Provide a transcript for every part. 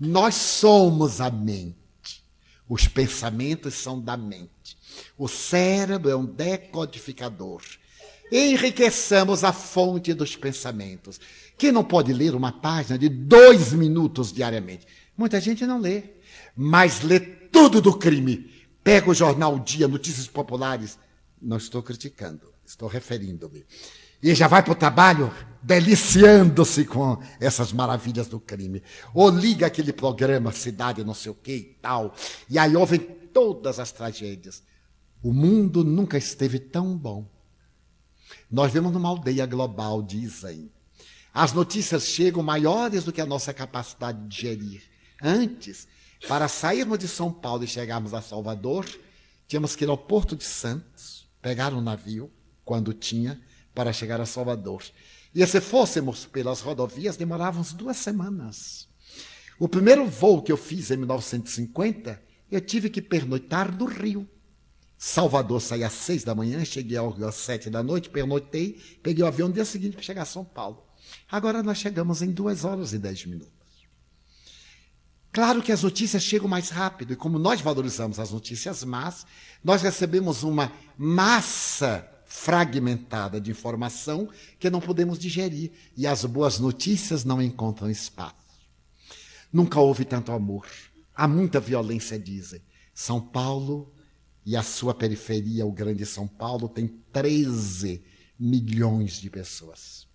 Nós somos a mente. Os pensamentos são da mente. O cérebro é um decodificador. Enriqueçamos a fonte dos pensamentos. Quem não pode ler uma página de dois minutos diariamente? Muita gente não lê, mas lê tudo do crime. Pega o jornal Dia, Notícias Populares. Não estou criticando, estou referindo-me. E já vai para o trabalho deliciando-se com essas maravilhas do crime. Ou liga aquele programa Cidade não sei o que e tal, e aí ouvem todas as tragédias. O mundo nunca esteve tão bom. Nós vemos numa aldeia global, dizem. As notícias chegam maiores do que a nossa capacidade de gerir. Antes, para sairmos de São Paulo e chegarmos a Salvador, tínhamos que ir ao Porto de Santos, pegar um navio, quando tinha, para chegar a Salvador. E se fôssemos pelas rodovias, demorávamos duas semanas. O primeiro voo que eu fiz em 1950, eu tive que pernoitar no Rio. Salvador saí às seis da manhã, cheguei ao Rio às sete da noite, pernoitei, peguei o avião no dia seguinte para chegar a São Paulo. Agora nós chegamos em duas horas e dez minutos. Claro que as notícias chegam mais rápido, e como nós valorizamos as notícias más, nós recebemos uma massa fragmentada de informação que não podemos digerir e as boas notícias não encontram espaço. Nunca houve tanto amor. Há muita violência, dizem. São Paulo e a sua periferia, o grande São Paulo, tem 13 milhões de pessoas.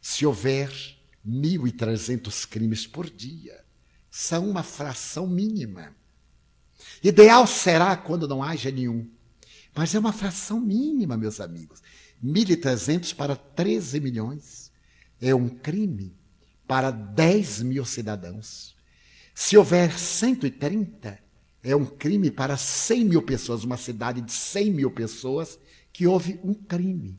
Se houver 1.300 crimes por dia, são uma fração mínima. Ideal será quando não haja nenhum. Mas é uma fração mínima, meus amigos. 1.300 para 13 milhões. É um crime para 10 mil cidadãos. Se houver 130, é um crime para 100 mil pessoas, uma cidade de 100 mil pessoas, que houve um crime.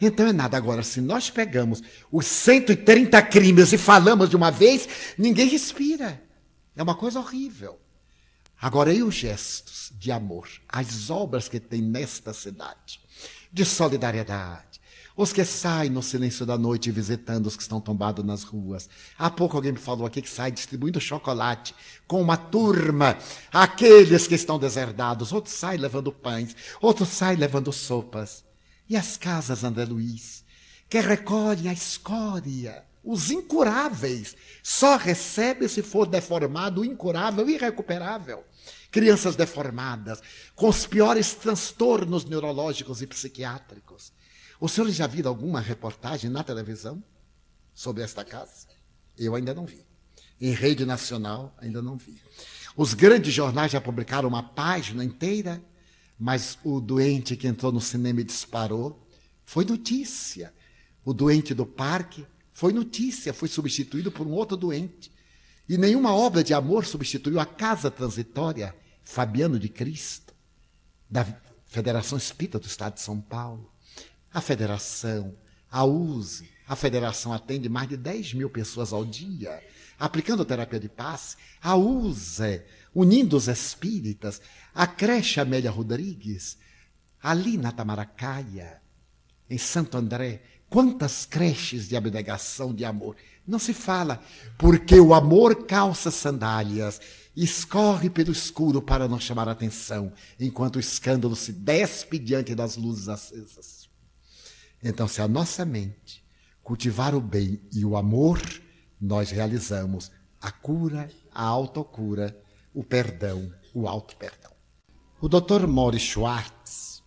Então é nada. Agora, se nós pegamos os 130 crimes e falamos de uma vez, ninguém respira. É uma coisa horrível. Agora, e os gestos de amor, as obras que tem nesta cidade, de solidariedade, os que saem no silêncio da noite visitando os que estão tombados nas ruas. Há pouco alguém me falou aqui que sai distribuindo chocolate com uma turma, aqueles que estão deserdados. Outros saem levando pães, outros saem levando sopas. E as casas, André Luiz, que recolhem a escória, os incuráveis, só recebe se for deformado incurável irrecuperável crianças deformadas, com os piores transtornos neurológicos e psiquiátricos. O senhor já viu alguma reportagem na televisão sobre esta casa? Eu ainda não vi. Em rede nacional, ainda não vi. Os grandes jornais já publicaram uma página inteira, mas o doente que entrou no cinema e disparou foi notícia. O doente do parque foi notícia, foi substituído por um outro doente. E nenhuma obra de amor substituiu a casa transitória Fabiano de Cristo, da Federação Espírita do Estado de São Paulo. A federação, a USE, a federação atende mais de 10 mil pessoas ao dia, aplicando terapia de passe. A USE, unindo os espíritas, a creche Amélia Rodrigues, ali na Tamaracaia, em Santo André, quantas creches de abnegação, de amor. Não se fala, porque o amor calça sandálias, escorre pelo escuro para não chamar atenção, enquanto o escândalo se despe diante das luzes acesas. Então, se a nossa mente cultivar o bem e o amor, nós realizamos a cura, a autocura, o perdão, o auto-perdão. O Dr. Morris Schwartz,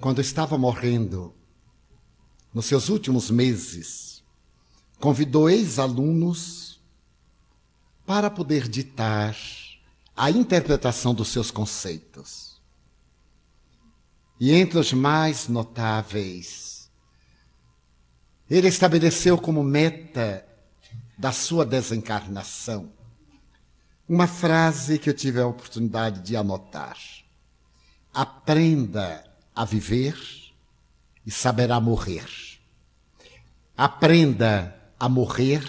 quando estava morrendo, nos seus últimos meses, convidou ex-alunos para poder ditar a interpretação dos seus conceitos. E entre os mais notáveis, ele estabeleceu como meta da sua desencarnação uma frase que eu tive a oportunidade de anotar. Aprenda a viver e saberá morrer. Aprenda a morrer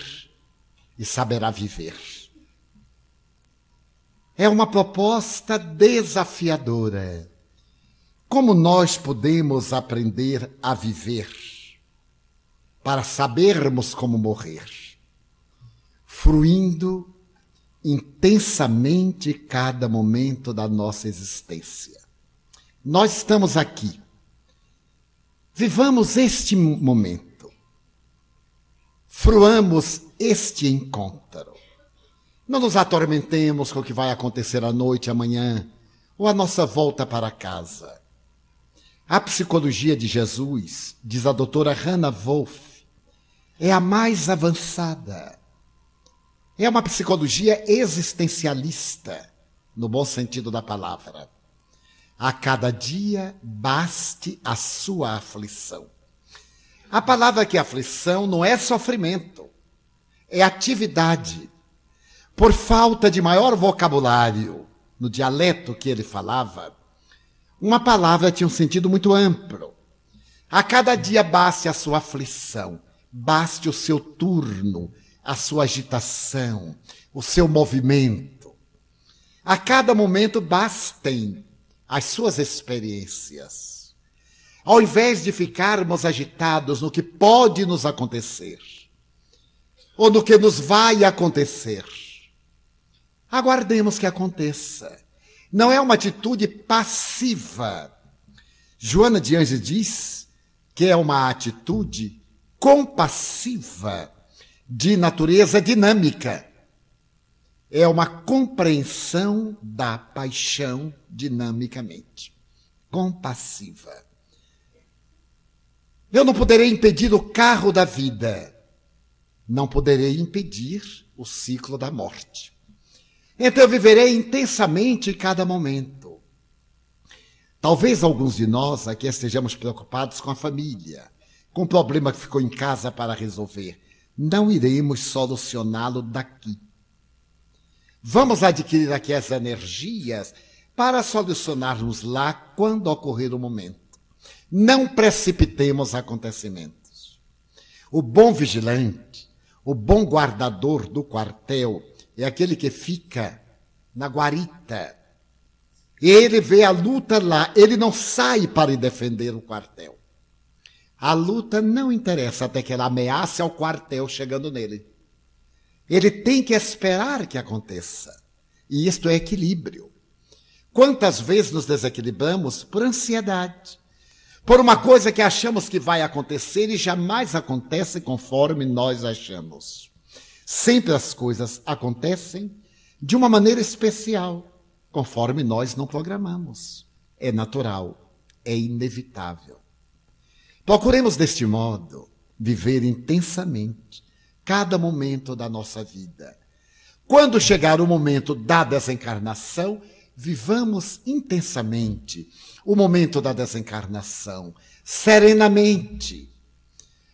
e saberá viver. É uma proposta desafiadora. Como nós podemos aprender a viver para sabermos como morrer? fruindo intensamente cada momento da nossa existência. Nós estamos aqui. Vivamos este momento. Fruamos este encontro. Não nos atormentemos com o que vai acontecer à noite, amanhã, ou a nossa volta para casa. A psicologia de Jesus, diz a doutora Hannah Wolff, é a mais avançada é uma psicologia existencialista, no bom sentido da palavra. A cada dia baste a sua aflição. A palavra que aflição não é sofrimento, é atividade. Por falta de maior vocabulário no dialeto que ele falava, uma palavra tinha um sentido muito amplo. A cada dia baste a sua aflição, baste o seu turno, a sua agitação, o seu movimento. A cada momento bastem as suas experiências. Ao invés de ficarmos agitados no que pode nos acontecer, ou no que nos vai acontecer, aguardemos que aconteça. Não é uma atitude passiva. Joana de Anjos diz que é uma atitude compassiva de natureza dinâmica. É uma compreensão da paixão dinamicamente, compassiva. Eu não poderei impedir o carro da vida, não poderei impedir o ciclo da morte. Então eu viverei intensamente cada momento. Talvez alguns de nós aqui estejamos preocupados com a família, com o problema que ficou em casa para resolver não iremos solucioná-lo daqui. Vamos adquirir aqui as energias para solucionarmos lá quando ocorrer o momento. Não precipitemos acontecimentos. O bom vigilante, o bom guardador do quartel, é aquele que fica na guarita. Ele vê a luta lá, ele não sai para defender o quartel. A luta não interessa até que ela ameace ao quartel chegando nele. Ele tem que esperar que aconteça. E isto é equilíbrio. Quantas vezes nos desequilibramos por ansiedade, por uma coisa que achamos que vai acontecer e jamais acontece conforme nós achamos. Sempre as coisas acontecem de uma maneira especial, conforme nós não programamos. É natural, é inevitável. Procuremos deste modo viver intensamente cada momento da nossa vida. Quando chegar o momento da desencarnação, vivamos intensamente o momento da desencarnação, serenamente,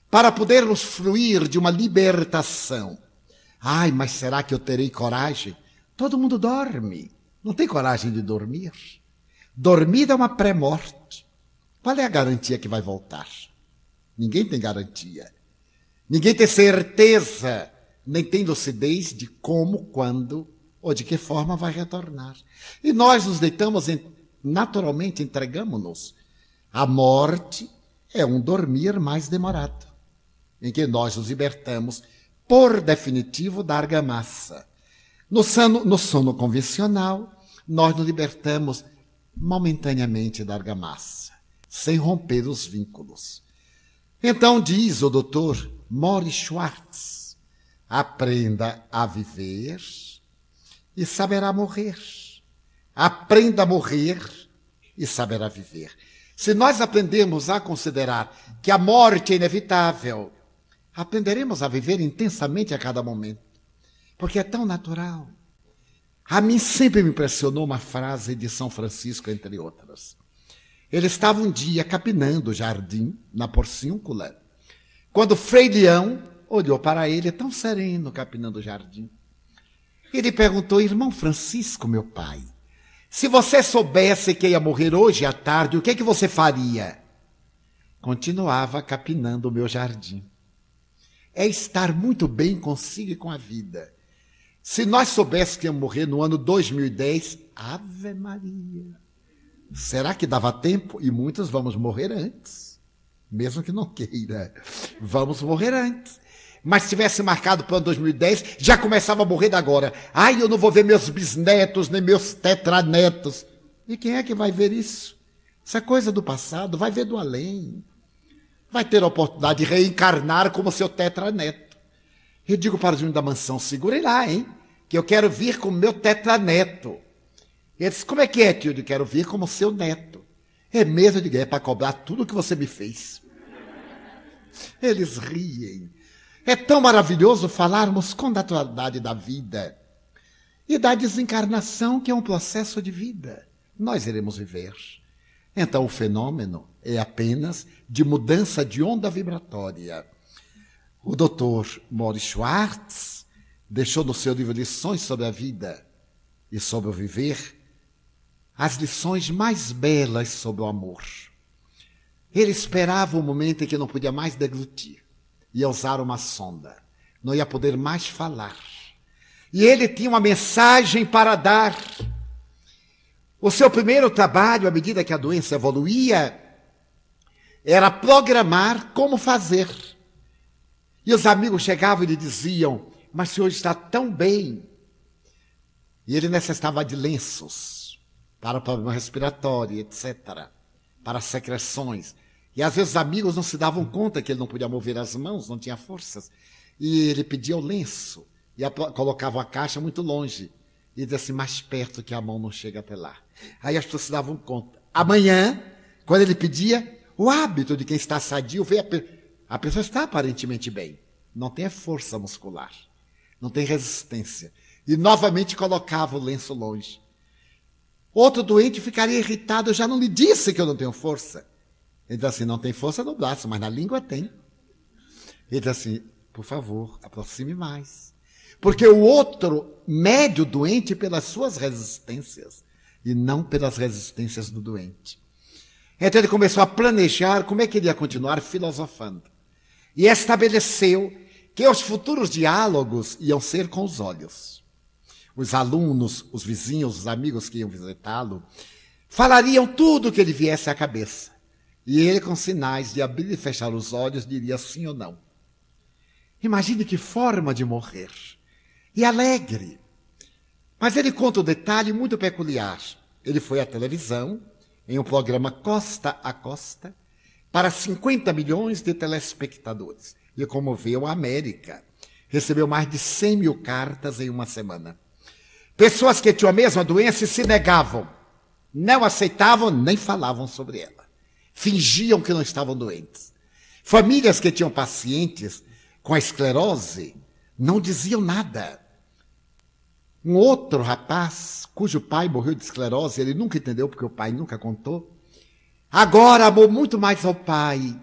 para podermos fruir de uma libertação. Ai, mas será que eu terei coragem? Todo mundo dorme. Não tem coragem de dormir. Dormir é uma pré-morte. Qual é a garantia que vai voltar? Ninguém tem garantia. Ninguém tem certeza, nem tem lucidez de como, quando ou de que forma vai retornar. E nós nos deitamos, naturalmente entregamos-nos. A morte é um dormir mais demorado, em que nós nos libertamos, por definitivo, da argamassa. No no sono convencional, nós nos libertamos momentaneamente da argamassa sem romper os vínculos. Então diz o doutor Morris Schwartz: aprenda a viver e saberá morrer. Aprenda a morrer e saberá viver. Se nós aprendemos a considerar que a morte é inevitável, aprenderemos a viver intensamente a cada momento, porque é tão natural. A mim sempre me impressionou uma frase de São Francisco, entre outras. Ele estava um dia capinando o jardim na porciúncula, quando Frei Leão olhou para ele tão sereno capinando o jardim. Ele perguntou, irmão Francisco, meu pai, se você soubesse que ia morrer hoje à tarde, o que, é que você faria? Continuava capinando o meu jardim. É estar muito bem consigo e com a vida. Se nós soubéssemos que ia morrer no ano 2010, Ave Maria. Será que dava tempo? E muitos vamos morrer antes, mesmo que não queira. Vamos morrer antes. mas se tivesse marcado para o ano 2010, já começava a morrer da agora. Ai, eu não vou ver meus bisnetos, nem meus tetranetos. E quem é que vai ver isso? É coisa do passado, vai ver do além. Vai ter a oportunidade de reencarnar como seu tetraneto. Eu digo para os meninos da mansão, segurem lá, hein? Que eu quero vir como meu tetraneto. E ele disse, como é que é, tio? Eu quero vir como seu neto. É mesmo, de é para cobrar tudo o que você me fez. Eles riem. É tão maravilhoso falarmos com naturalidade da vida e da desencarnação, que é um processo de vida. Nós iremos viver. Então, o fenômeno é apenas de mudança de onda vibratória. O doutor Morris Schwartz deixou no seu livro Lições sobre a Vida e sobre o Viver as lições mais belas sobre o amor. Ele esperava o momento em que não podia mais deglutir. Ia usar uma sonda. Não ia poder mais falar. E ele tinha uma mensagem para dar. O seu primeiro trabalho, à medida que a doença evoluía, era programar como fazer. E os amigos chegavam e lhe diziam: Mas o senhor está tão bem. E ele necessitava de lenços para problema respiratório, etc para secreções. E às vezes os amigos não se davam conta que ele não podia mover as mãos, não tinha forças. E ele pedia o lenço e a, colocava a caixa muito longe. E dizia assim, mais perto que a mão não chega até lá. Aí as pessoas se davam conta. Amanhã, quando ele pedia, o hábito de quem está sadio, vê a, pe a pessoa está aparentemente bem. Não tem força muscular. Não tem resistência. E novamente colocava o lenço longe. Outro doente ficaria irritado, eu já não lhe disse que eu não tenho força. Ele diz assim, não tem força no braço, mas na língua tem. Ele diz assim, por favor, aproxime mais. Porque o outro mede o doente pelas suas resistências e não pelas resistências do doente. Então ele começou a planejar como é que ele ia continuar filosofando. E estabeleceu que os futuros diálogos iam ser com os olhos os alunos, os vizinhos, os amigos que iam visitá-lo, falariam tudo o que lhe viesse à cabeça. E ele, com sinais de abrir e fechar os olhos, diria sim ou não. Imagine que forma de morrer. E alegre. Mas ele conta um detalhe muito peculiar. Ele foi à televisão, em um programa Costa a Costa, para 50 milhões de telespectadores. E comoveu a América. Recebeu mais de 100 mil cartas em uma semana. Pessoas que tinham a mesma doença e se negavam, não aceitavam nem falavam sobre ela. Fingiam que não estavam doentes. Famílias que tinham pacientes com a esclerose não diziam nada. Um outro rapaz, cujo pai morreu de esclerose, ele nunca entendeu porque o pai nunca contou. Agora amou muito mais ao pai.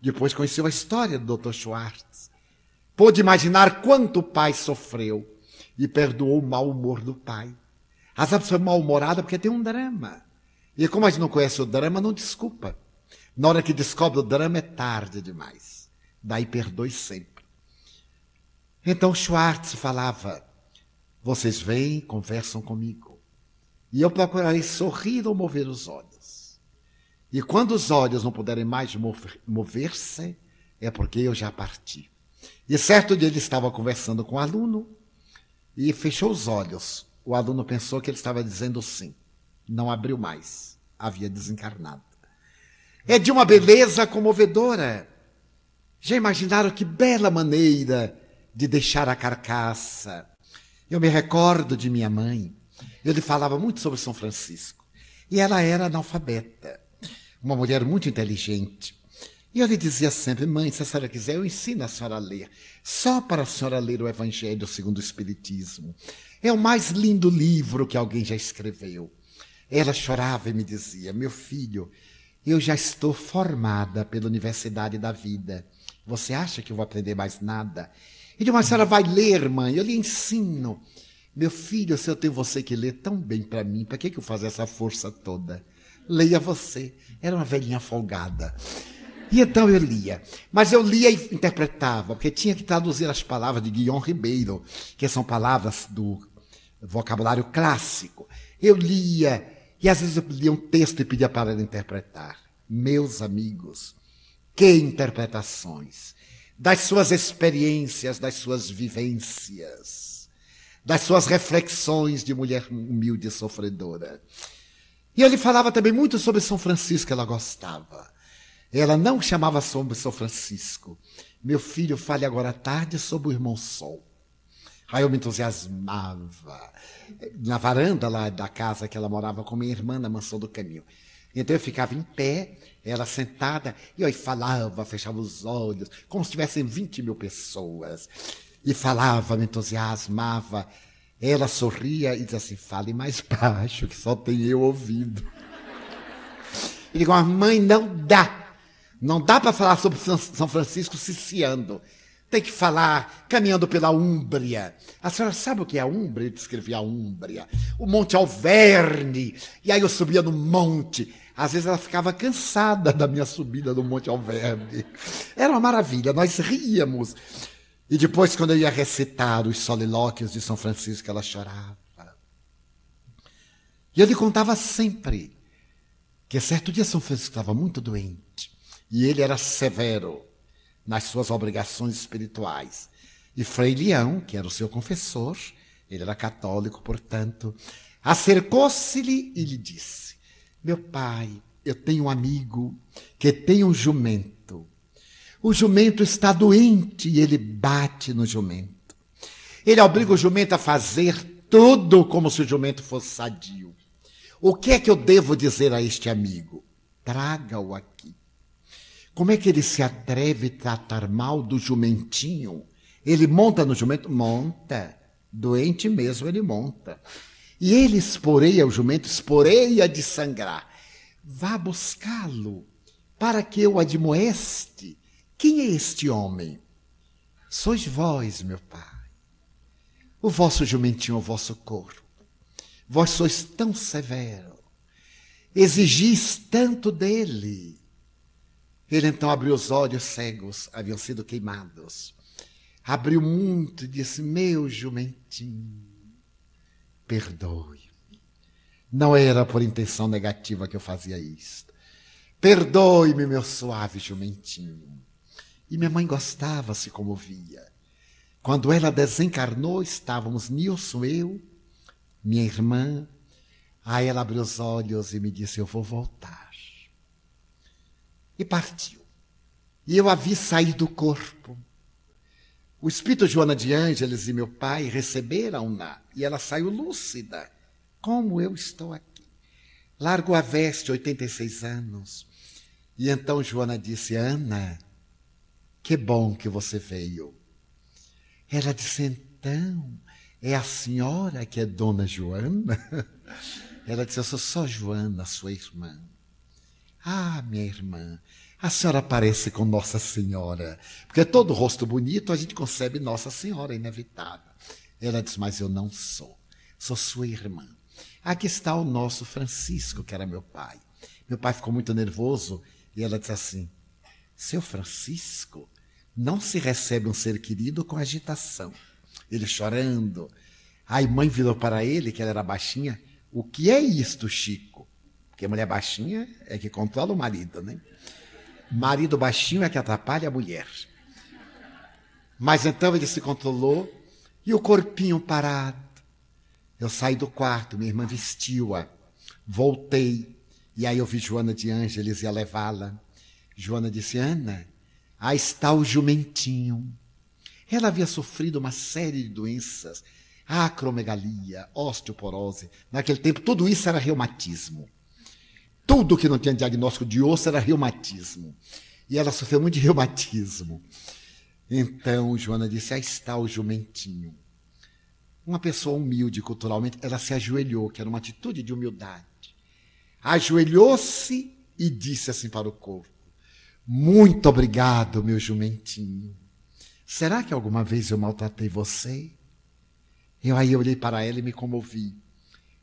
Depois conheceu a história do Dr. Schwartz. Pôde imaginar quanto o pai sofreu e perdoou o mau humor do pai. As pessoa mal-humorada porque tem um drama. E como a gente não conhece o drama, não desculpa. Na hora que descobre o drama é tarde demais. Daí perdoe sempre. Então Schwartz falava: vocês vêm, conversam comigo. E eu procurarei sorrir ou mover os olhos. E quando os olhos não puderem mais mover-se, é porque eu já parti. E certo dia ele estava conversando com um aluno e fechou os olhos. O aluno pensou que ele estava dizendo sim. Não abriu mais. Havia desencarnado. É de uma beleza comovedora. Já imaginaram que bela maneira de deixar a carcaça? Eu me recordo de minha mãe. Eu lhe falava muito sobre São Francisco. E ela era analfabeta. Uma mulher muito inteligente. E eu lhe dizia sempre, mãe, se a senhora quiser, eu ensino a senhora a ler. Só para a senhora ler o Evangelho segundo o Espiritismo. É o mais lindo livro que alguém já escreveu. Ela chorava e me dizia, meu filho, eu já estou formada pela Universidade da Vida. Você acha que eu vou aprender mais nada? E de uma senhora vai ler, mãe, eu lhe ensino. Meu filho, se eu tenho você que ler tão bem para mim, para que, que eu faço essa força toda? Leia você. Era uma velhinha folgada. E então eu lia. Mas eu lia e interpretava, porque tinha que traduzir as palavras de Guion Ribeiro, que são palavras do vocabulário clássico. Eu lia, e às vezes eu lia um texto e pedia para ela interpretar. Meus amigos, que interpretações! das suas experiências, das suas vivências, das suas reflexões de mulher humilde e sofredora. E ele falava também muito sobre São Francisco, ela gostava. Ela não chamava sobre São Francisco. Meu filho, fale agora à tarde sobre o irmão Sol. Aí eu me entusiasmava. Na varanda lá da casa que ela morava com minha irmã na mansão do caminho. Então eu ficava em pé, ela sentada, e eu falava, fechava os olhos, como se tivessem 20 mil pessoas. E falava, me entusiasmava. Ela sorria e dizia assim: fale mais baixo, que só tem eu ouvindo. E digo, mãe, não dá. Não dá para falar sobre São Francisco ciciando. Tem que falar caminhando pela Úmbria. A senhora sabe o que é a Úmbria? Eu descrevi a Úmbria. O Monte Alverne. E aí eu subia no monte. Às vezes ela ficava cansada da minha subida no Monte Alverne. Era uma maravilha, nós ríamos. E depois, quando eu ia recitar os solilóquios de São Francisco, ela chorava. E eu lhe contava sempre que certo dia São Francisco estava muito doente. E ele era severo nas suas obrigações espirituais. E Frei Leão, que era o seu confessor, ele era católico, portanto, acercou-se-lhe e lhe disse: Meu pai, eu tenho um amigo que tem um jumento. O jumento está doente e ele bate no jumento. Ele obriga o jumento a fazer tudo como se o jumento fosse sadio. O que é que eu devo dizer a este amigo? Traga-o aqui. Como é que ele se atreve a tratar mal do jumentinho? Ele monta no jumento? Monta. Doente mesmo ele monta. E ele esporeia o jumento, esporeia de sangrar. Vá buscá-lo, para que eu admoeste. Quem é este homem? Sois vós, meu pai. O vosso jumentinho, o vosso corpo. Vós sois tão severo. Exigis tanto dele ele então abriu os olhos cegos, haviam sido queimados. Abriu muito e disse: Meu jumentinho, perdoe. Não era por intenção negativa que eu fazia isto. Perdoe-me, meu suave jumentinho. E minha mãe gostava, se comovia. Quando ela desencarnou, estávamos Nilson, eu, minha irmã. Aí ela abriu os olhos e me disse: Eu vou voltar e partiu. E eu a vi sair do corpo. O espírito Joana de Ângeles e meu pai receberam-na e ela saiu lúcida. Como eu estou aqui. Largo a veste, 86 anos. E então Joana disse: Ana, que bom que você veio. Ela disse: Então, é a senhora que é Dona Joana? Ela disse: Eu sou só Joana, sua irmã. Ah, minha irmã, a senhora parece com Nossa Senhora. Porque todo rosto bonito a gente concebe Nossa Senhora, inevitável. Ela diz, mas eu não sou. Sou sua irmã. Aqui está o nosso Francisco, que era meu pai. Meu pai ficou muito nervoso e ela disse assim: Seu Francisco, não se recebe um ser querido com agitação. Ele chorando. Aí mãe virou para ele, que ela era baixinha: O que é isto, Chico? Porque mulher baixinha é que controla o marido, né? Marido baixinho é que atrapalha a mulher. Mas então ele se controlou e o corpinho parado. Eu saí do quarto, minha irmã vestiu-a. Voltei. E aí eu vi Joana de Ângeles ia levá-la. Joana disse: Ana, aí está o jumentinho. Ela havia sofrido uma série de doenças, acromegalia, osteoporose. Naquele tempo, tudo isso era reumatismo. Tudo que não tinha diagnóstico de osso era reumatismo. E ela sofreu muito de reumatismo. Então, Joana disse: Aí está o jumentinho. Uma pessoa humilde culturalmente, ela se ajoelhou, que era uma atitude de humildade. Ajoelhou-se e disse assim para o corpo: Muito obrigado, meu jumentinho. Será que alguma vez eu maltratei você? Eu aí olhei para ela e me comovi.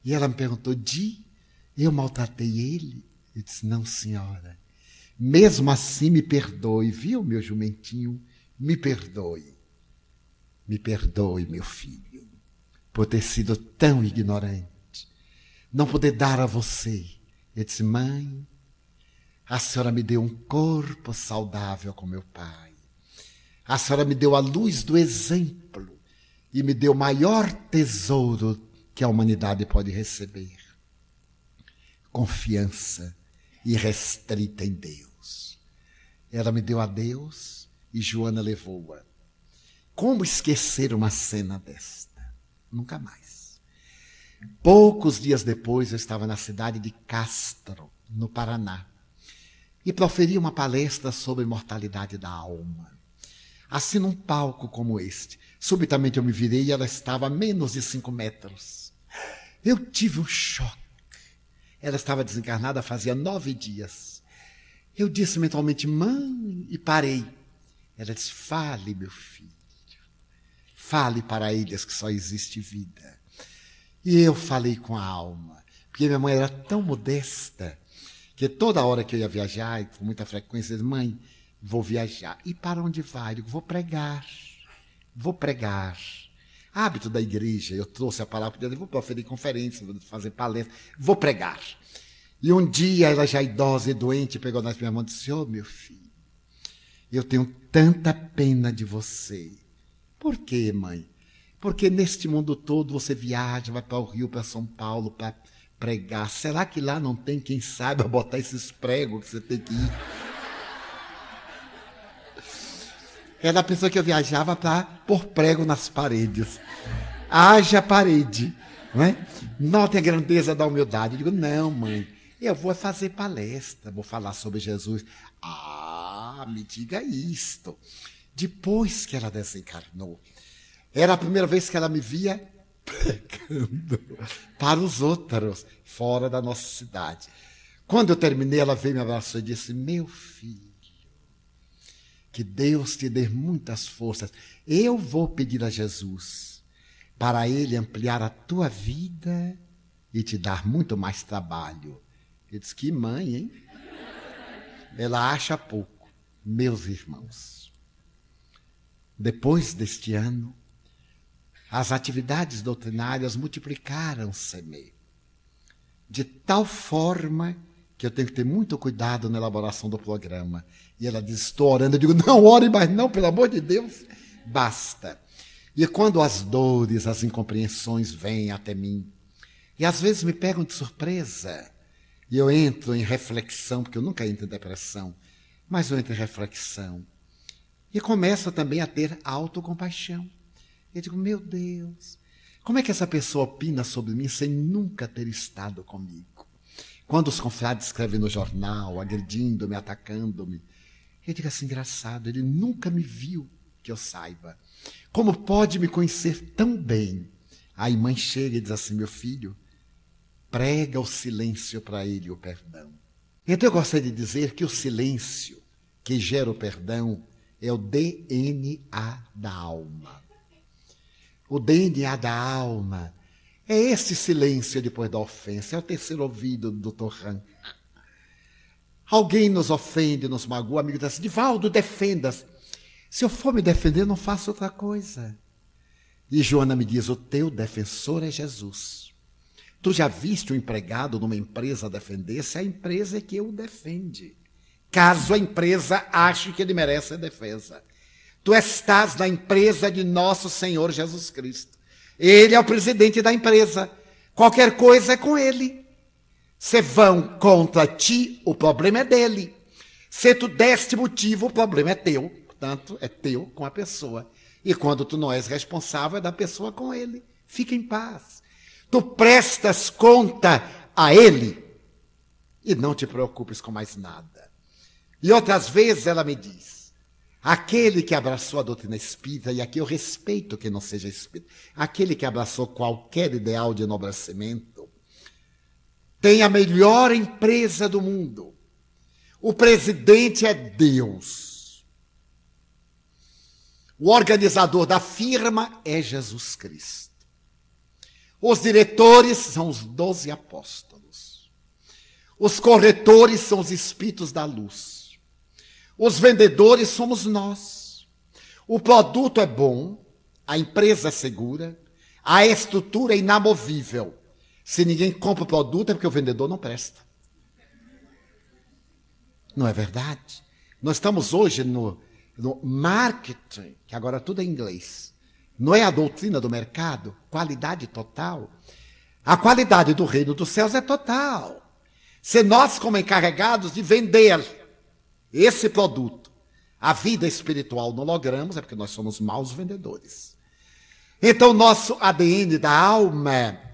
E ela me perguntou: Di, eu maltratei ele? Eu disse: Não, senhora. Mesmo assim, me perdoe, viu, meu jumentinho? Me perdoe. Me perdoe, meu filho, por ter sido tão ignorante. Não poder dar a você. Eu disse: Mãe, a senhora me deu um corpo saudável com meu pai. A senhora me deu a luz do exemplo e me deu o maior tesouro que a humanidade pode receber: confiança irrestrita em Deus. Ela me deu a Deus e Joana levou-a. Como esquecer uma cena desta? Nunca mais. Poucos dias depois, eu estava na cidade de Castro, no Paraná, e proferi uma palestra sobre imortalidade da alma. Assim, num palco como este, subitamente eu me virei e ela estava a menos de cinco metros. Eu tive um choque. Ela estava desencarnada fazia nove dias. Eu disse mentalmente, mãe, e parei. Ela disse, fale, meu filho. Fale para eles que só existe vida. E eu falei com a alma, porque minha mãe era tão modesta que toda hora que eu ia viajar, e com muita frequência, mãe, vou viajar. E para onde vai? Eu digo, vou pregar. Vou pregar. Hábito da igreja, eu trouxe a palavra de Deus, vou proferir conferência, vou fazer palestra, vou pregar. E um dia ela já idosa e doente pegou nas minhas mãos e disse: oh, meu filho, eu tenho tanta pena de você. Por quê, mãe? Porque neste mundo todo você viaja, vai para o Rio, para São Paulo, para pregar. Será que lá não tem quem saiba botar esses pregos que você tem que ir? Era a pessoa que eu viajava para pôr prego nas paredes. Haja parede. Não é? Note a grandeza da humildade. Eu digo, não, mãe, eu vou fazer palestra, vou falar sobre Jesus. Ah, me diga isto. Depois que ela desencarnou, era a primeira vez que ela me via pregando para os outros, fora da nossa cidade. Quando eu terminei, ela veio me abraçou e disse: Meu filho, que Deus te dê muitas forças. Eu vou pedir a Jesus para Ele ampliar a tua vida e te dar muito mais trabalho. Eu disse: Que mãe, hein? Ela acha pouco, meus irmãos. Depois deste ano, as atividades doutrinárias multiplicaram-se-me, de tal forma que eu tenho que ter muito cuidado na elaboração do programa. E ela diz: Estou orando. Eu digo: Não ore mais, não, pelo amor de Deus, basta. E quando as dores, as incompreensões vêm até mim, e às vezes me pegam de surpresa, e eu entro em reflexão, porque eu nunca entro em depressão, mas eu entro em reflexão. E começo também a ter autocompaixão. Eu digo: Meu Deus, como é que essa pessoa opina sobre mim sem nunca ter estado comigo? Quando os confrades escrevem no jornal, agredindo-me, atacando-me, eu digo assim, engraçado, ele nunca me viu que eu saiba. Como pode me conhecer tão bem? Aí mãe chega e diz assim, meu filho, prega o silêncio para ele o perdão. Então eu gostaria de dizer que o silêncio que gera o perdão é o DNA da alma. O DNA da alma é esse silêncio depois da ofensa, é o terceiro ouvido do Dr. Han. Alguém nos ofende, nos magoa, amigo diz assim, Divaldo, defenda-se. Se eu for me defender, não faço outra coisa. E Joana me diz, o teu defensor é Jesus. Tu já viste um empregado numa empresa defender-se? A empresa é que o defende. Caso a empresa ache que ele merece a defesa. Tu estás na empresa de nosso Senhor Jesus Cristo. Ele é o presidente da empresa. Qualquer coisa é com ele. Se vão contra ti, o problema é dele. Se tu deste motivo, o problema é teu. Portanto, é teu com a pessoa. E quando tu não és responsável, é da pessoa com ele. Fica em paz. Tu prestas conta a ele e não te preocupes com mais nada. E outras vezes ela me diz: Aquele que abraçou a doutrina espírita, e aqui eu respeito que não seja espírita, aquele que abraçou qualquer ideal de enobrecimento, tem a melhor empresa do mundo. O presidente é Deus. O organizador da firma é Jesus Cristo. Os diretores são os doze apóstolos. Os corretores são os espíritos da luz. Os vendedores somos nós. O produto é bom, a empresa é segura, a estrutura é inamovível. Se ninguém compra o produto é porque o vendedor não presta. Não é verdade? Nós estamos hoje no, no marketing, que agora tudo é inglês. Não é a doutrina do mercado, qualidade total. A qualidade do reino dos céus é total. Se nós, como encarregados de vender esse produto, a vida espiritual não logramos, é porque nós somos maus vendedores. Então, nosso ADN da alma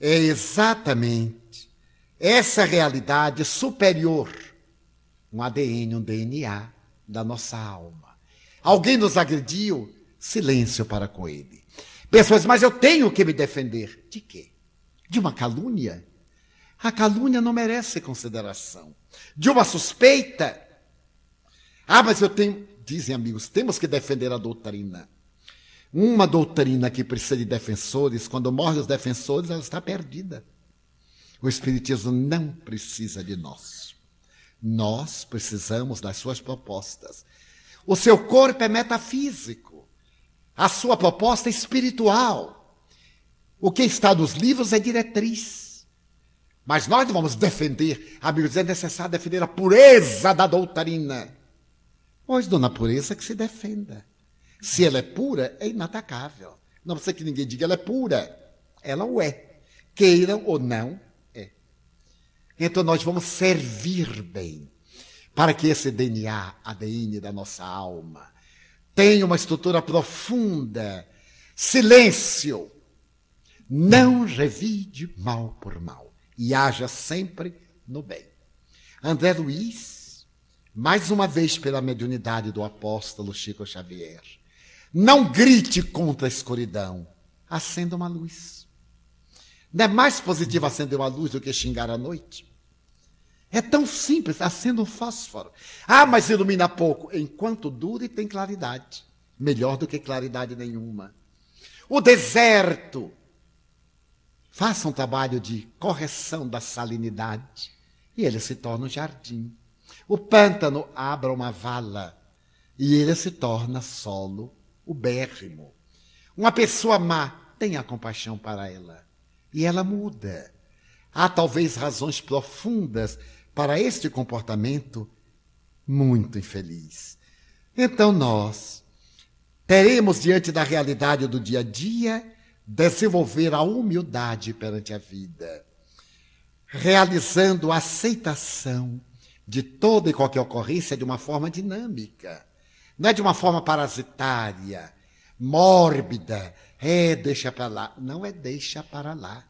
é exatamente essa realidade superior, um ADN, um DNA da nossa alma. Alguém nos agrediu, silêncio para com ele. Pessoas, mas eu tenho que me defender. De quê? De uma calúnia? A calúnia não merece consideração. De uma suspeita? Ah, mas eu tenho. Dizem amigos, temos que defender a doutrina. Uma doutrina que precisa de defensores, quando morrem os defensores, ela está perdida. O Espiritismo não precisa de nós. Nós precisamos das suas propostas. O seu corpo é metafísico. A sua proposta é espiritual. O que está nos livros é diretriz. Mas nós não vamos defender, amigos, é necessário defender a pureza da doutrina. Pois, dona Pureza, que se defenda. Se ela é pura, é inatacável. Não precisa que ninguém diga ela é pura. Ela o é. Queiram ou não, é. Então nós vamos servir bem para que esse DNA, ADN da nossa alma, tenha uma estrutura profunda. Silêncio. Não revide mal por mal e haja sempre no bem. André Luiz, mais uma vez pela mediunidade do apóstolo Chico Xavier, não grite contra a escuridão. Acenda uma luz. Não é mais positivo acender uma luz do que xingar à noite? É tão simples, acenda um fósforo. Ah, mas ilumina pouco. Enquanto dura e tem claridade. Melhor do que claridade nenhuma. O deserto. Faça um trabalho de correção da salinidade e ele se torna um jardim. O pântano abra uma vala e ele se torna solo ubérrimo. Uma pessoa má, tenha compaixão para ela. E ela muda. Há talvez razões profundas para este comportamento muito infeliz. Então nós teremos, diante da realidade do dia a dia, desenvolver a humildade perante a vida, realizando a aceitação de toda e qualquer ocorrência de uma forma dinâmica não é de uma forma parasitária, mórbida. É, deixa para lá. Não é deixa para lá.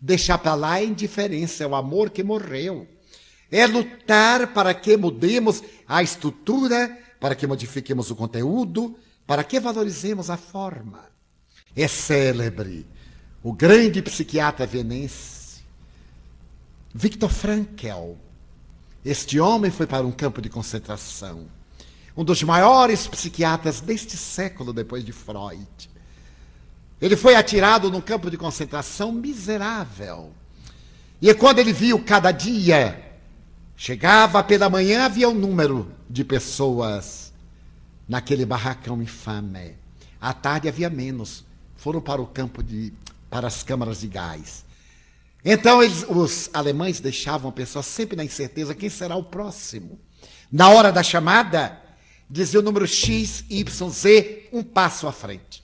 Deixar para lá é indiferença, é o amor que morreu. É lutar para que mudemos a estrutura, para que modifiquemos o conteúdo, para que valorizemos a forma. É célebre o grande psiquiatra vienense, Viktor Frankl. Este homem foi para um campo de concentração um dos maiores psiquiatras deste século depois de Freud. Ele foi atirado num campo de concentração miserável. E quando ele viu cada dia, chegava pela manhã, havia um número de pessoas naquele barracão infame. À tarde havia menos. Foram para o campo de. para as câmaras de gás. Então eles, os alemães deixavam a pessoa sempre na incerteza quem será o próximo. Na hora da chamada, dizia o número X, Y, Z, um passo à frente.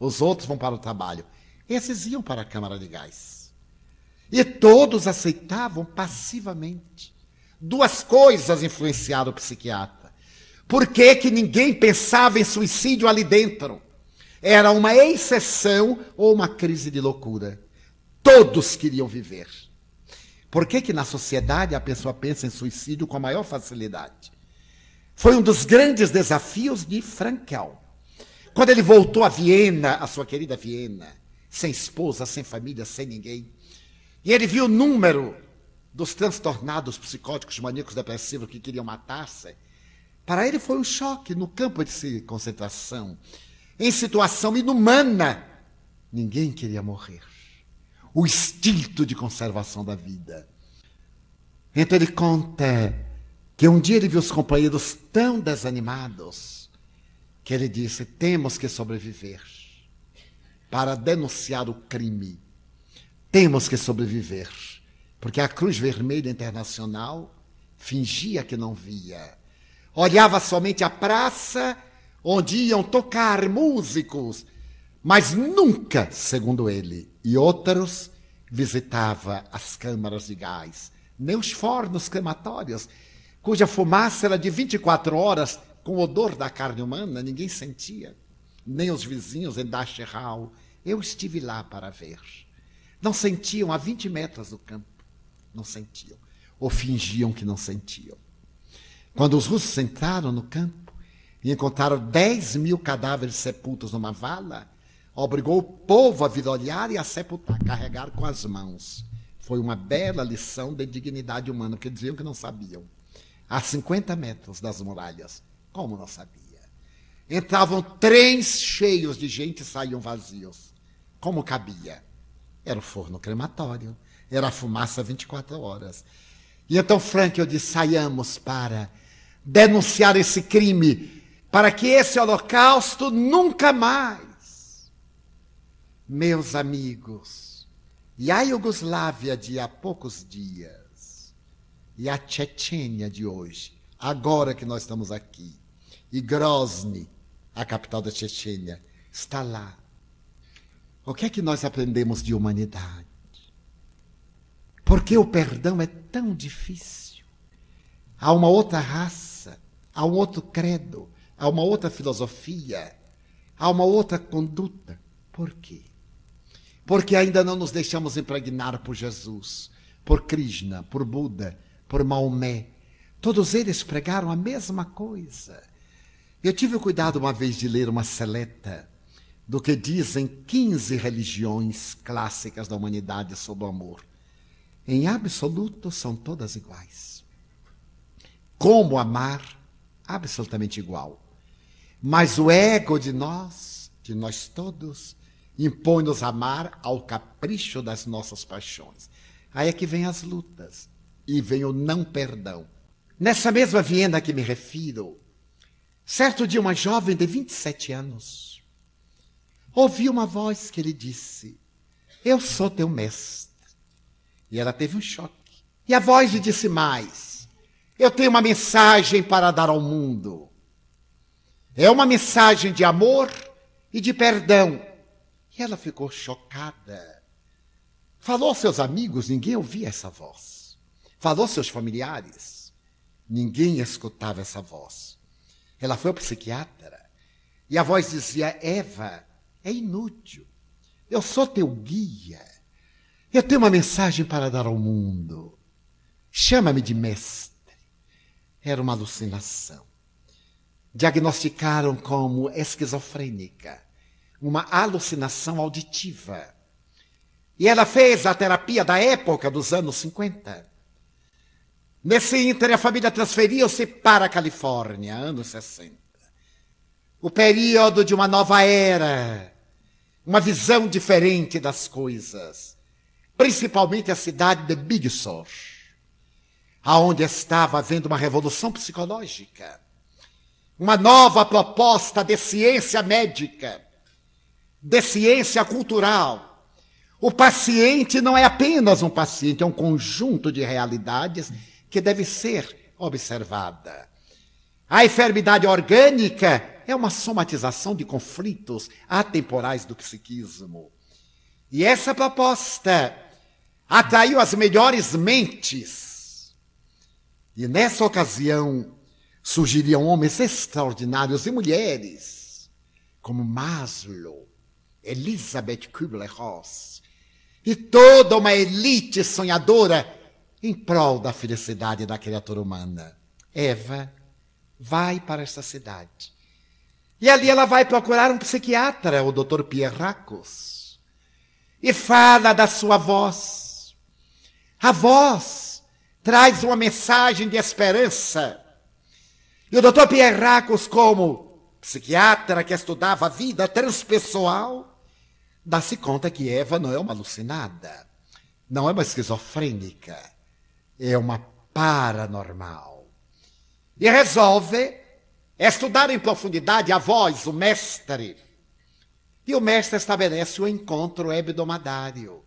Os outros vão para o trabalho. Esses iam para a Câmara de Gás. E todos aceitavam passivamente. Duas coisas influenciaram o psiquiatra. Por que, que ninguém pensava em suicídio ali dentro? Era uma exceção ou uma crise de loucura. Todos queriam viver. Por que, que na sociedade a pessoa pensa em suicídio com a maior facilidade? Foi um dos grandes desafios de Frankel. Quando ele voltou a Viena, a sua querida Viena, sem esposa, sem família, sem ninguém, e ele viu o número dos transtornados psicóticos, maníacos depressivos que queriam matar-se, para ele foi um choque no campo de concentração, em situação inumana. Ninguém queria morrer. O instinto de conservação da vida. Então ele conta que um dia ele viu os companheiros tão desanimados que ele disse: temos que sobreviver para denunciar o crime. Temos que sobreviver, porque a Cruz Vermelha Internacional fingia que não via. olhava somente a praça onde iam tocar músicos, mas nunca, segundo ele e outros, visitava as câmaras de gás, nem os fornos crematórios, cuja fumaça era de 24 horas, com o odor da carne humana, ninguém sentia, nem os vizinhos em Dacherau. Eu estive lá para ver. Não sentiam a 20 metros do campo. Não sentiam. Ou fingiam que não sentiam. Quando os russos entraram no campo e encontraram 10 mil cadáveres sepultos numa vala, obrigou o povo a vir olhar e a sepultar, carregar com as mãos. Foi uma bela lição de dignidade humana, porque diziam que não sabiam. A 50 metros das muralhas. Como não sabia? Entravam trens cheios de gente e saíam vazios. Como cabia? Era o forno crematório. Era a fumaça 24 horas. E então Frank eu disse: saiamos para denunciar esse crime, para que esse holocausto nunca mais. Meus amigos, e a Iugoslávia de há poucos dias, e a Chechênia de hoje, agora que nós estamos aqui, e Grozny, a capital da Chechênia, está lá. O que é que nós aprendemos de humanidade? Por que o perdão é tão difícil? Há uma outra raça, há um outro credo, há uma outra filosofia, há uma outra conduta. Por quê? Porque ainda não nos deixamos impregnar por Jesus, por Krishna, por Buda, por Maomé. Todos eles pregaram a mesma coisa. Eu tive o cuidado uma vez de ler uma seleta do que dizem 15 religiões clássicas da humanidade sobre o amor. Em absoluto, são todas iguais. Como amar? Absolutamente igual. Mas o ego de nós, de nós todos, impõe-nos amar ao capricho das nossas paixões. Aí é que vem as lutas e vem o não perdão. Nessa mesma Viena que me refiro, certo dia uma jovem de 27 anos ouviu uma voz que lhe disse: Eu sou teu mestre. E ela teve um choque. E a voz lhe disse mais: Eu tenho uma mensagem para dar ao mundo. É uma mensagem de amor e de perdão. E ela ficou chocada. Falou aos seus amigos, ninguém ouvia essa voz. Falou seus familiares, ninguém escutava essa voz. Ela foi ao psiquiatra e a voz dizia: Eva, é inútil. Eu sou teu guia. Eu tenho uma mensagem para dar ao mundo. Chama-me de mestre. Era uma alucinação. Diagnosticaram como esquizofrênica, uma alucinação auditiva. E ela fez a terapia da época dos anos 50. Nesse ínter, a família transferiu-se para a Califórnia, anos 60. O período de uma nova era, uma visão diferente das coisas principalmente a cidade de Big Sur, aonde estava havendo uma revolução psicológica, uma nova proposta de ciência médica, de ciência cultural. O paciente não é apenas um paciente, é um conjunto de realidades que deve ser observada. A enfermidade orgânica é uma somatização de conflitos atemporais do psiquismo. E essa proposta atraiu as melhores mentes. E nessa ocasião surgiriam homens extraordinários e mulheres, como Maslow, Elizabeth Kubler-Ross, e toda uma elite sonhadora em prol da felicidade da criatura humana. Eva vai para esta cidade. E ali ela vai procurar um psiquiatra, o Dr. Pierracos, e fala da sua voz a voz traz uma mensagem de esperança. E o doutor Pierre Racos, como psiquiatra que estudava a vida transpessoal, dá-se conta que Eva não é uma alucinada, não é uma esquizofrênica, é uma paranormal. E resolve estudar em profundidade a voz, o mestre. E o mestre estabelece o encontro hebdomadário.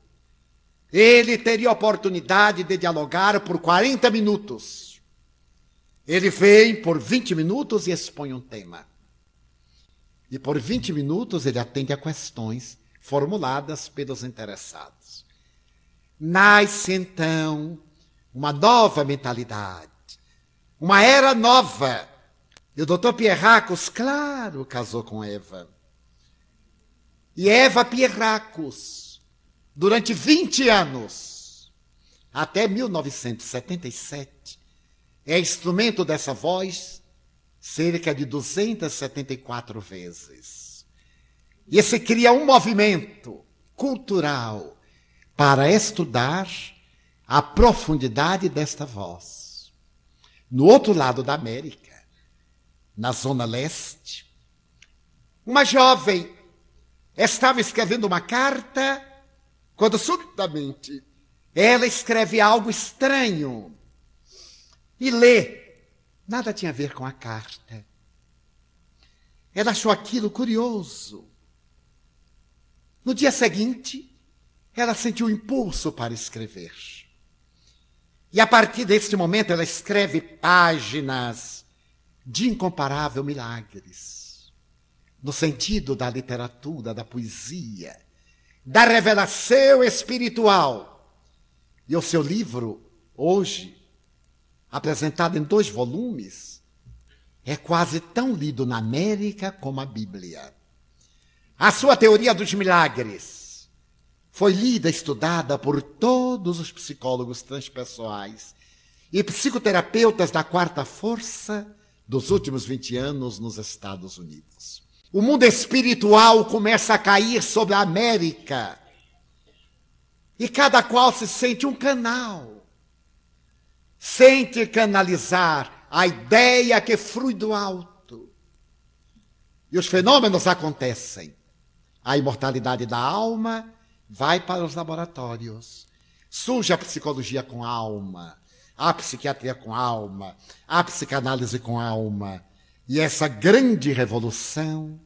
Ele teria oportunidade de dialogar por 40 minutos. Ele vem por 20 minutos e expõe um tema. E por 20 minutos ele atende a questões formuladas pelos interessados. Nasce então uma nova mentalidade, uma era nova. E o doutor Pierracos, claro, casou com Eva. E Eva Pierracos, durante 20 anos, até 1977, é instrumento dessa voz cerca de 274 vezes. E se cria um movimento cultural para estudar a profundidade desta voz. No outro lado da América, na zona leste, uma jovem estava escrevendo uma carta quando subitamente ela escreve algo estranho e lê Nada tinha a ver com a carta. Ela achou aquilo curioso. No dia seguinte, ela sentiu um impulso para escrever. E a partir deste momento, ela escreve páginas de incomparável milagres, no sentido da literatura, da poesia, da revelação espiritual. E o seu livro, hoje, apresentado em dois volumes, é quase tão lido na América como a Bíblia. A sua teoria dos milagres foi lida, estudada por todos os psicólogos transpessoais e psicoterapeutas da quarta força dos últimos 20 anos nos Estados Unidos. O mundo espiritual começa a cair sobre a América. E cada qual se sente um canal sente canalizar a ideia que flui do alto. E os fenômenos acontecem. A imortalidade da alma vai para os laboratórios. Surge a psicologia com alma, a psiquiatria com alma, a psicanálise com alma. E essa grande revolução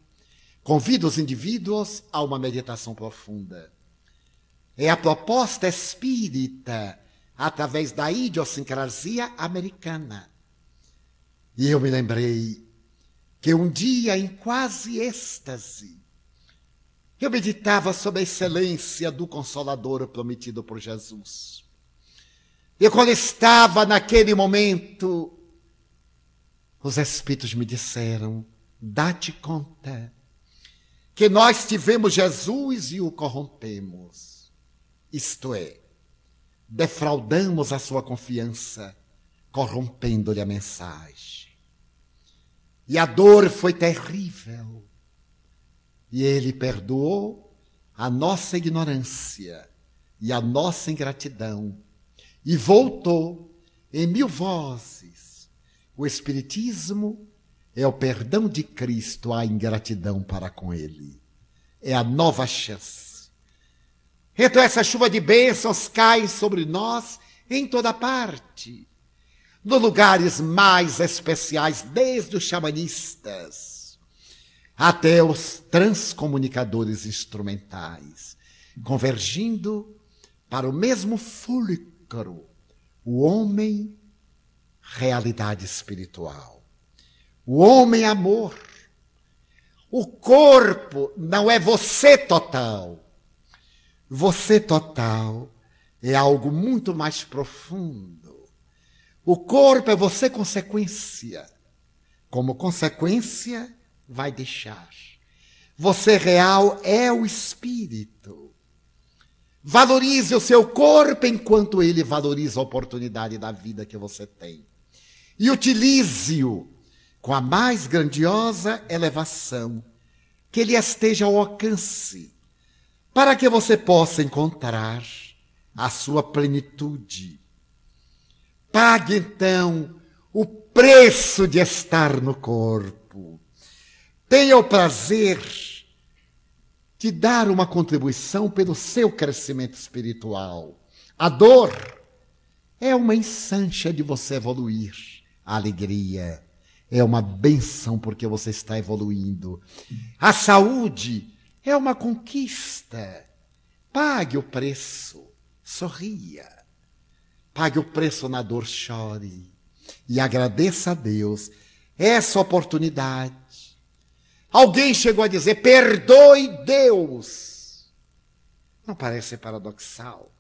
convida os indivíduos a uma meditação profunda. É a proposta espírita através da idiosincrasia americana. E eu me lembrei que um dia, em quase êxtase, eu meditava sobre a excelência do Consolador prometido por Jesus. E quando estava naquele momento, os Espíritos me disseram: dá-te conta que nós tivemos Jesus e o corrompemos. Isto é, defraudamos a sua confiança, corrompendo-lhe a mensagem. E a dor foi terrível. E ele perdoou a nossa ignorância e a nossa ingratidão e voltou em mil vozes. O Espiritismo é o perdão de Cristo à ingratidão para com ele. É a nova chance então essa chuva de bênçãos cai sobre nós em toda parte. Nos lugares mais especiais, desde os xamanistas até os transcomunicadores instrumentais, convergindo para o mesmo fulcro, o homem, realidade espiritual. O homem, amor. O corpo não é você total você total é algo muito mais profundo. O corpo é você consequência. Como consequência, vai deixar. Você real é o espírito. Valorize o seu corpo enquanto ele valoriza a oportunidade da vida que você tem. E utilize-o com a mais grandiosa elevação que ele esteja ao alcance para que você possa encontrar a sua plenitude. Pague então o preço de estar no corpo. Tenha o prazer de dar uma contribuição pelo seu crescimento espiritual. A dor é uma ensancha de você evoluir. A alegria é uma benção porque você está evoluindo. A saúde é uma conquista. Pague o preço, sorria. Pague o preço na dor, chore. E agradeça a Deus essa oportunidade. Alguém chegou a dizer: perdoe Deus. Não parece paradoxal?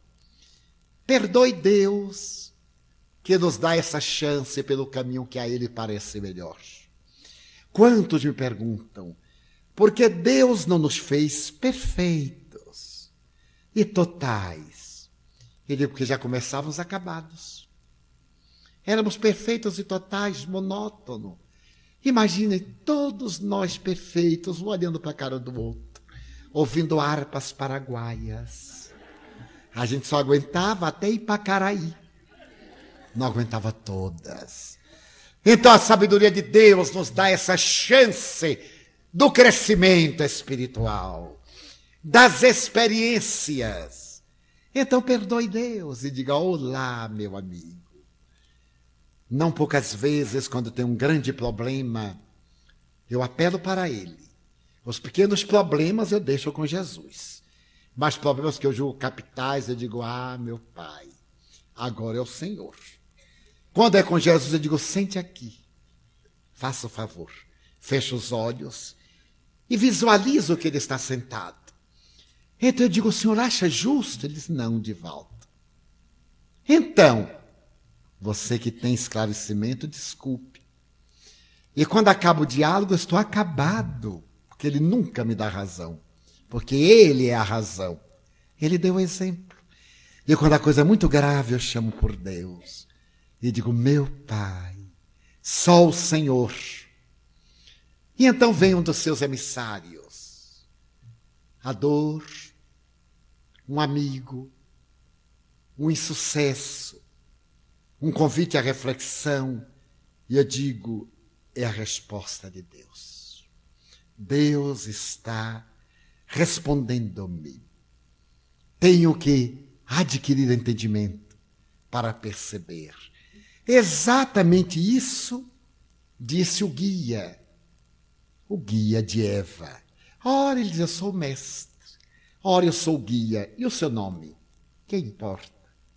Perdoe Deus, que nos dá essa chance pelo caminho que a Ele parece melhor. Quantos me perguntam, por que Deus não nos fez perfeitos e totais? Digo porque já começávamos acabados. Éramos perfeitos e totais, monótono. Imaginem todos nós perfeitos, um olhando para a cara do outro, ouvindo harpas paraguaias. A gente só aguentava até Ipacaraí. Não aguentava todas. Então a sabedoria de Deus nos dá essa chance do crescimento espiritual, das experiências. Então perdoe Deus e diga: Olá, meu amigo. Não poucas vezes, quando tem um grande problema, eu apelo para Ele. Os pequenos problemas eu deixo com Jesus. Mas problemas que eu julgo capitais, eu digo, ah, meu Pai, agora é o Senhor. Quando é com Jesus, eu digo, sente aqui. Faça o favor. Feche os olhos e visualiza o que ele está sentado. Então eu digo, o senhor acha justo? Ele diz, não, de volta. Então, você que tem esclarecimento, desculpe. E quando acaba o diálogo, eu estou acabado, porque ele nunca me dá razão, porque ele é a razão. Ele deu o exemplo. E quando a coisa é muito grave, eu chamo por Deus e digo: Meu Pai, só o Senhor. E então vem um dos seus emissários, a dor, um amigo, um insucesso, um convite à reflexão, e eu digo: é a resposta de Deus. Deus está respondendo-me. Tenho que adquirir entendimento para perceber. Exatamente isso disse o guia, o guia de Eva. Ora, ele diz: Eu sou o mestre. Ora, eu sou o guia. E o seu nome? Quem importa?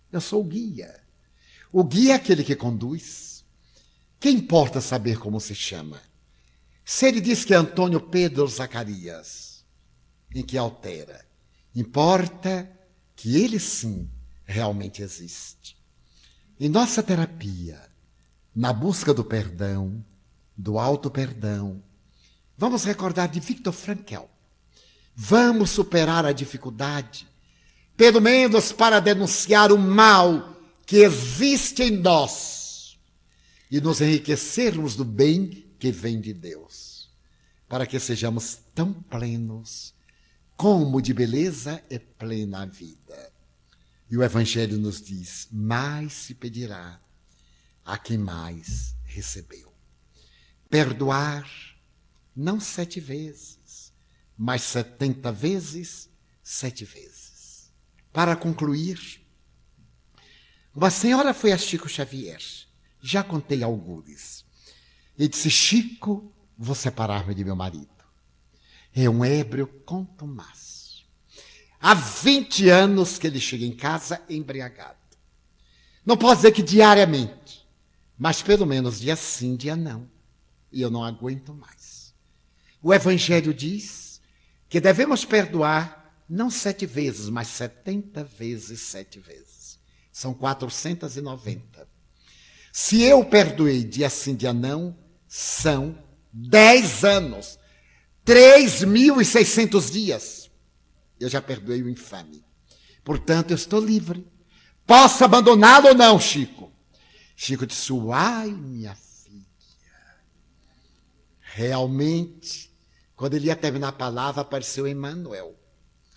Eu sou o guia. O guia é aquele que conduz. Que importa saber como se chama? Se ele diz que é Antônio Pedro Zacarias, em que altera? Importa que ele sim realmente existe. Em nossa terapia, na busca do perdão, do alto perdão, vamos recordar de Victor Frankl. Vamos superar a dificuldade, pelo menos para denunciar o mal que existe em nós e nos enriquecermos do bem que vem de Deus, para que sejamos tão plenos como de beleza é plena a vida. E o Evangelho nos diz: mais se pedirá a quem mais recebeu. Perdoar não sete vezes, mas setenta vezes sete vezes. Para concluir, uma senhora foi a Chico Xavier, já contei algures, e disse: Chico, vou separar-me de meu marido. É um ébrio contumaz. Há 20 anos que ele chega em casa embriagado. Não posso dizer que diariamente, mas pelo menos dia sim, dia não. E eu não aguento mais. O Evangelho diz que devemos perdoar não sete vezes, mas setenta vezes sete vezes. São 490. Se eu perdoei dia sim, dia não, são 10 anos. 3.600 dias. Eu já perdoei o infame. Portanto, eu estou livre. Posso abandoná-lo ou não, Chico? Chico disse: Uai, minha filha. Realmente, quando ele ia terminar a palavra, apareceu Emmanuel.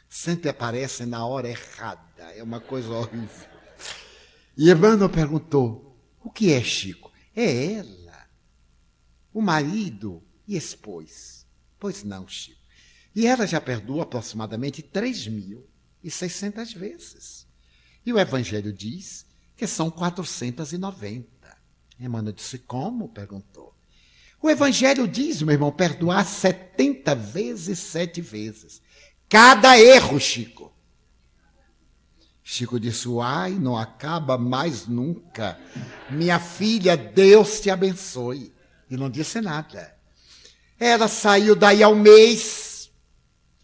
Sempre aparece na hora errada. É uma coisa horrível. E Emmanuel perguntou: O que é Chico? É ela. O marido e expôs. Pois não, Chico. E ela já perdoou aproximadamente 3.600 vezes. E o Evangelho diz que são 490. Emmanuel disse: Como? perguntou. O Evangelho diz, meu irmão, perdoar 70 vezes, sete vezes. Cada erro, Chico, Chico disse: Uai, não acaba mais nunca. Minha filha, Deus te abençoe. E não disse nada. Ela saiu daí ao mês.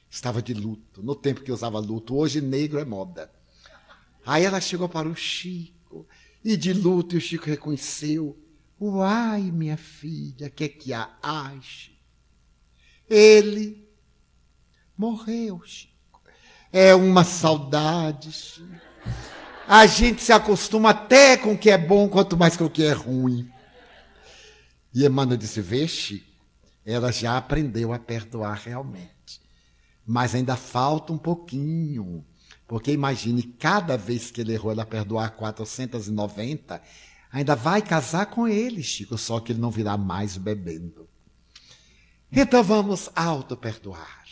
Estava de luto, no tempo que usava luto. Hoje negro é moda. Aí ela chegou para o Chico. E de luto, e o Chico reconheceu. Uai, minha filha, que é que a ache? Ele morreu, Chico. É uma saudade. A gente se acostuma até com o que é bom, quanto mais com o que é ruim. E Emmanuel disse: Vê, Chico, ela já aprendeu a perdoar realmente. Mas ainda falta um pouquinho. Porque imagine, cada vez que ele errou ela perdoar 490, ainda vai casar com ele, Chico, só que ele não virá mais bebendo. Então vamos auto-perdoar-nos.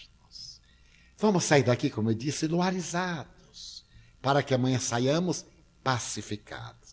Vamos sair daqui, como eu disse, luarizados, para que amanhã saiamos pacificados.